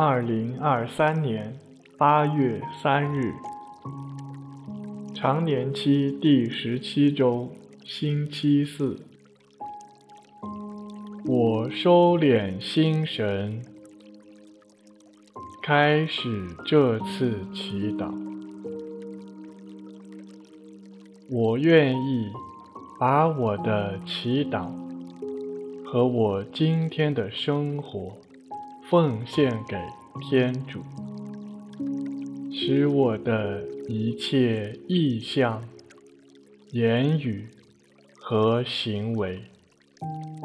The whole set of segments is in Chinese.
二零二三年八月三日，常年期第十七周，星期四。我收敛心神，开始这次祈祷。我愿意把我的祈祷和我今天的生活。奉献给天主，使我的一切意向、言语和行为，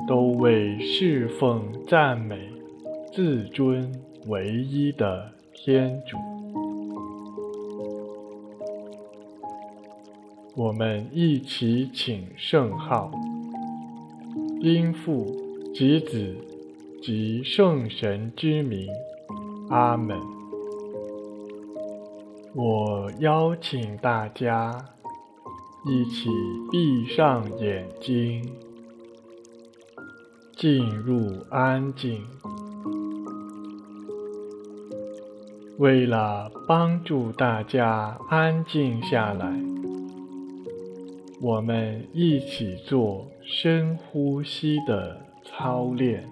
都为侍奉、赞美、自尊唯一的天主。我们一起请圣号，因父及子。及圣神之名，阿门。我邀请大家一起闭上眼睛，进入安静。为了帮助大家安静下来，我们一起做深呼吸的操练。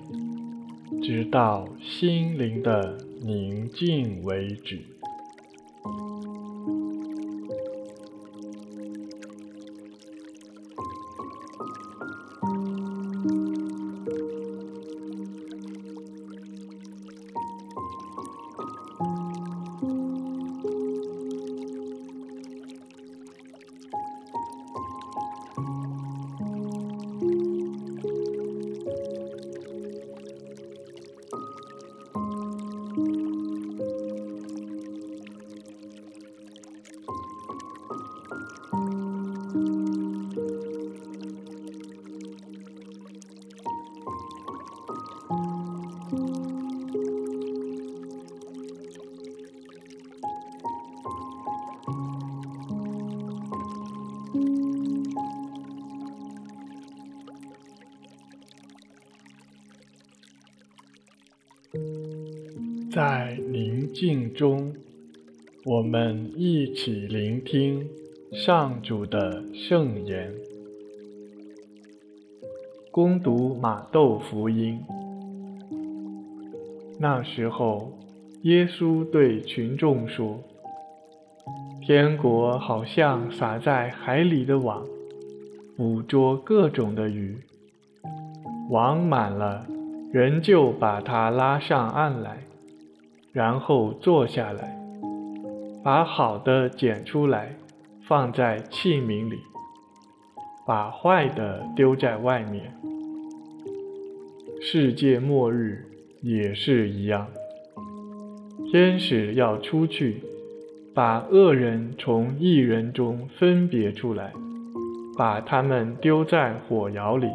直到心灵的宁静为止。在宁静中，我们一起聆听上主的圣言。攻读马窦福音。那时候，耶稣对群众说：“天国好像撒在海里的网，捕捉各种的鱼。网满了，人就把它拉上岸来。”然后坐下来，把好的捡出来，放在器皿里，把坏的丢在外面。世界末日也是一样，天使要出去，把恶人从义人中分别出来，把他们丢在火窑里。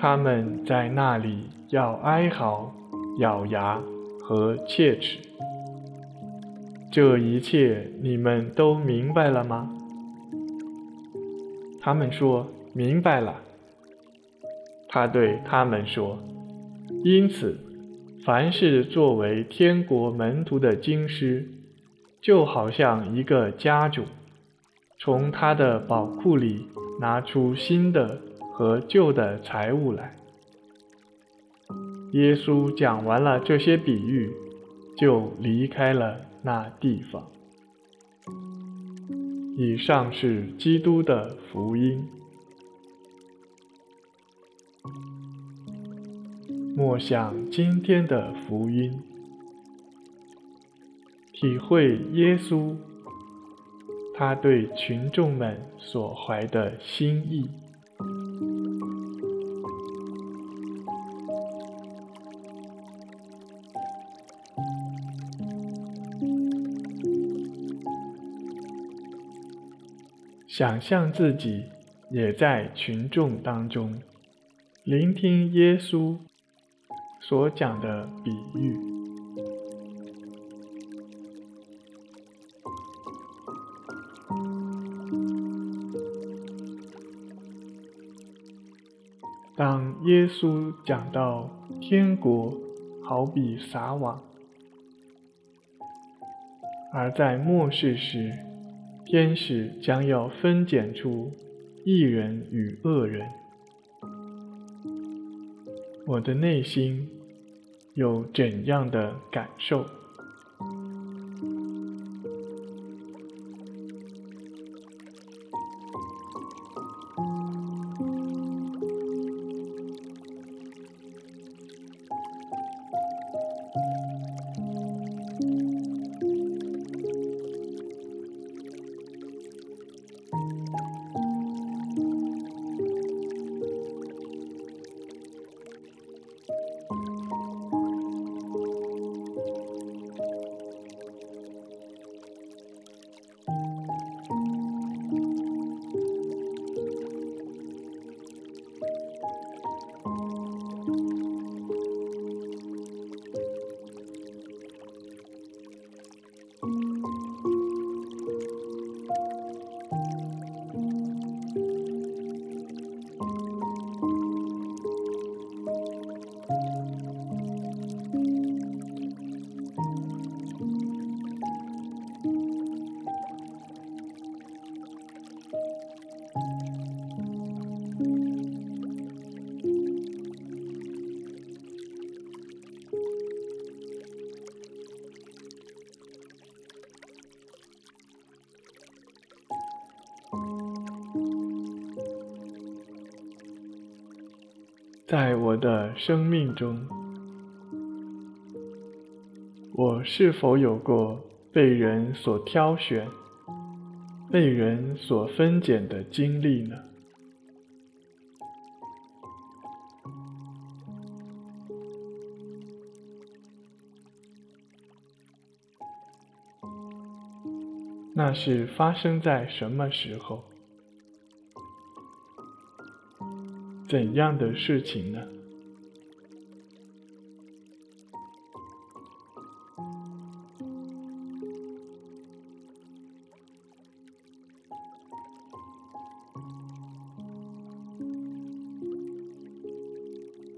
他们在那里要哀嚎，咬牙。和切齿，这一切你们都明白了吗？他们说明白了。他对他们说：“因此，凡是作为天国门徒的经师，就好像一个家主，从他的宝库里拿出新的和旧的财物来。”耶稣讲完了这些比喻，就离开了那地方。以上是基督的福音。默想今天的福音，体会耶稣他对群众们所怀的心意。想象自己也在群众当中，聆听耶稣所讲的比喻。当耶稣讲到天国好比撒网，而在末世时，天使将要分拣出异人与恶人。我的内心有怎样的感受？在我的生命中，我是否有过被人所挑选、被人所分拣的经历呢？那是发生在什么时候？怎样的事情呢？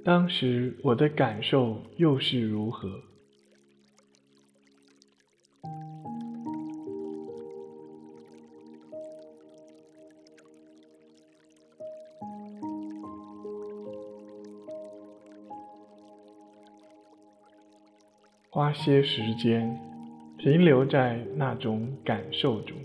当时我的感受又是如何？花些时间停留在那种感受中。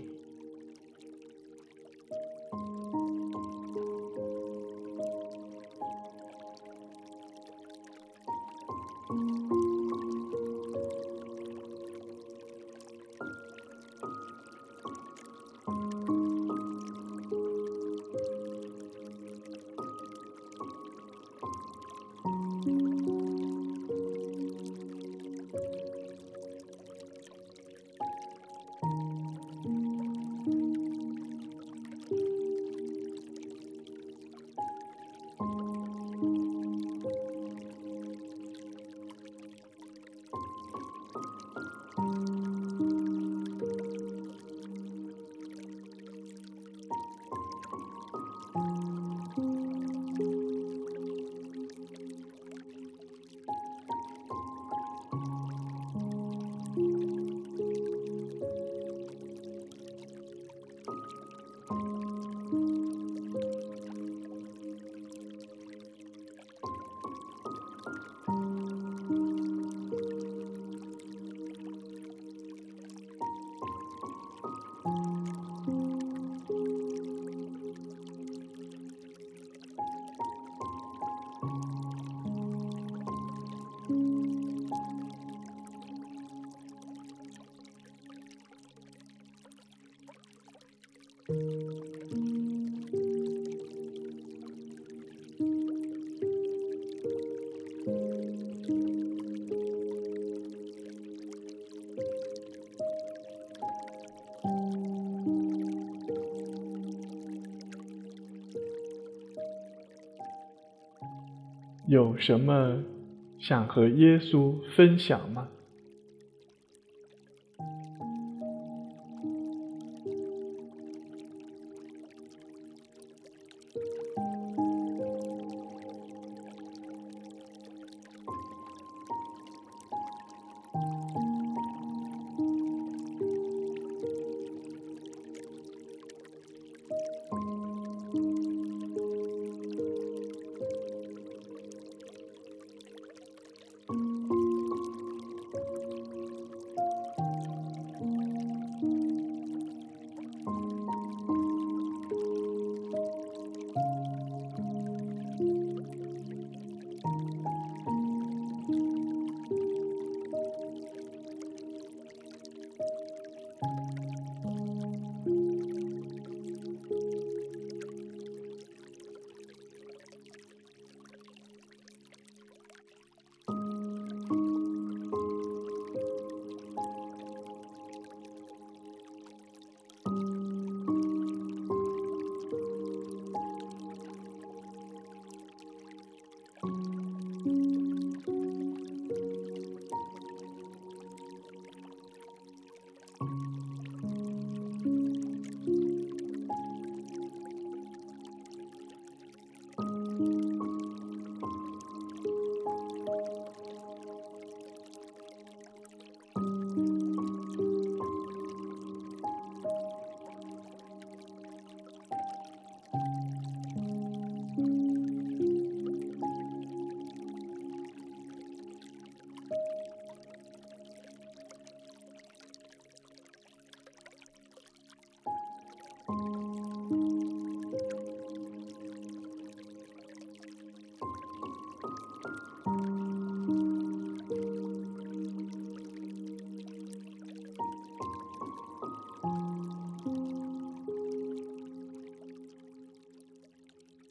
有什么想和耶稣分享吗？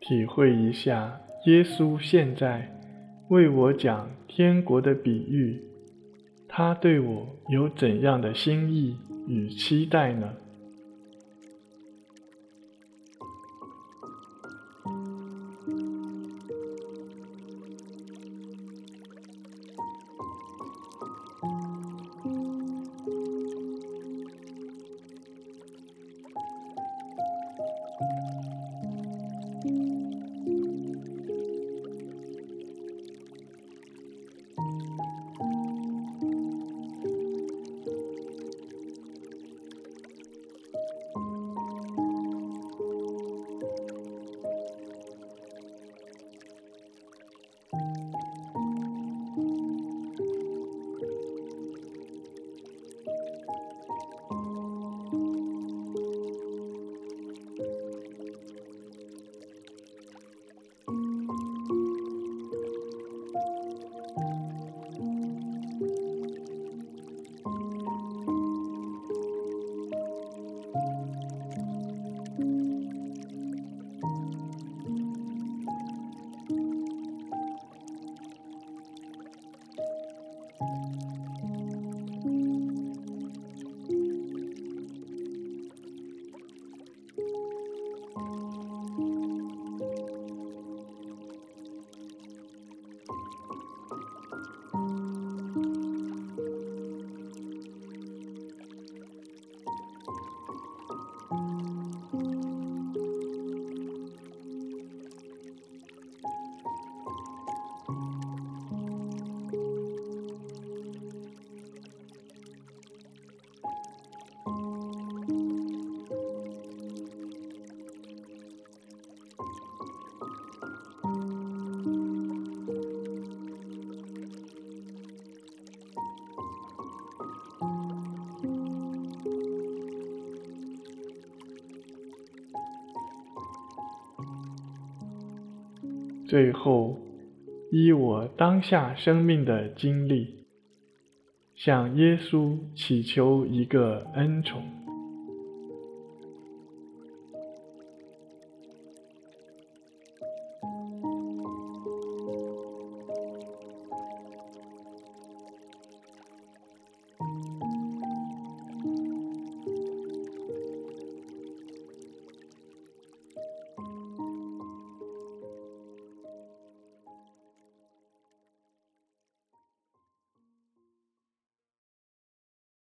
体会一下，耶稣现在为我讲天国的比喻，他对我有怎样的心意与期待呢？最后，依我当下生命的经历，向耶稣祈求一个恩宠。